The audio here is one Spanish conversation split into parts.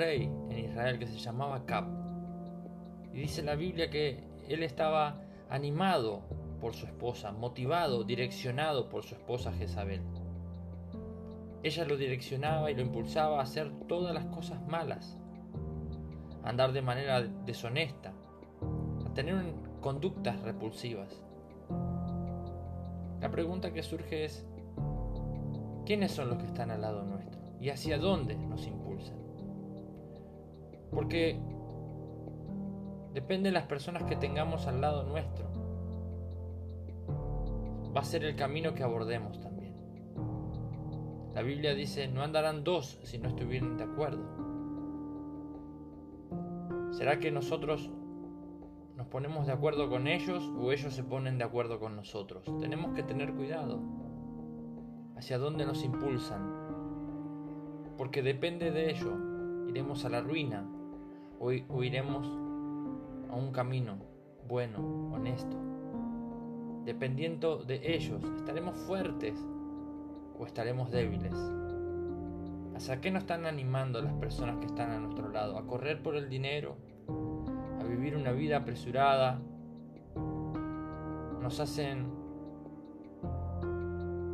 rey en Israel que se llamaba Cap. Y dice la Biblia que él estaba animado por su esposa, motivado, direccionado por su esposa Jezabel. Ella lo direccionaba y lo impulsaba a hacer todas las cosas malas, a andar de manera deshonesta, a tener conductas repulsivas. La pregunta que surge es, ¿quiénes son los que están al lado nuestro? ¿Y hacia dónde nos impulsan? Porque depende de las personas que tengamos al lado nuestro. Va a ser el camino que abordemos también. La Biblia dice, no andarán dos si no estuvieran de acuerdo. ¿Será que nosotros nos ponemos de acuerdo con ellos o ellos se ponen de acuerdo con nosotros. Tenemos que tener cuidado hacia dónde nos impulsan, porque depende de ello, iremos a la ruina o, o iremos a un camino bueno, honesto. Dependiendo de ellos, estaremos fuertes o estaremos débiles. ¿Hacia qué nos están animando las personas que están a nuestro lado? ¿A correr por el dinero? vivir una vida apresurada, nos hacen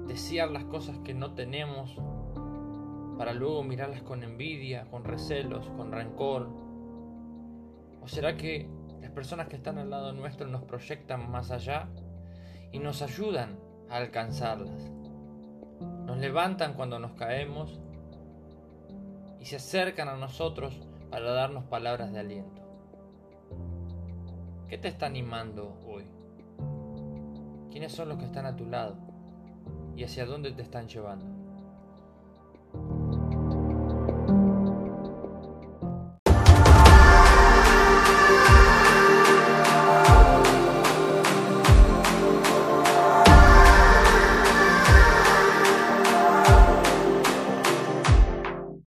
desear las cosas que no tenemos para luego mirarlas con envidia, con recelos, con rencor. ¿O será que las personas que están al lado nuestro nos proyectan más allá y nos ayudan a alcanzarlas? Nos levantan cuando nos caemos y se acercan a nosotros para darnos palabras de aliento. ¿Qué te está animando hoy? ¿Quiénes son los que están a tu lado? ¿Y hacia dónde te están llevando?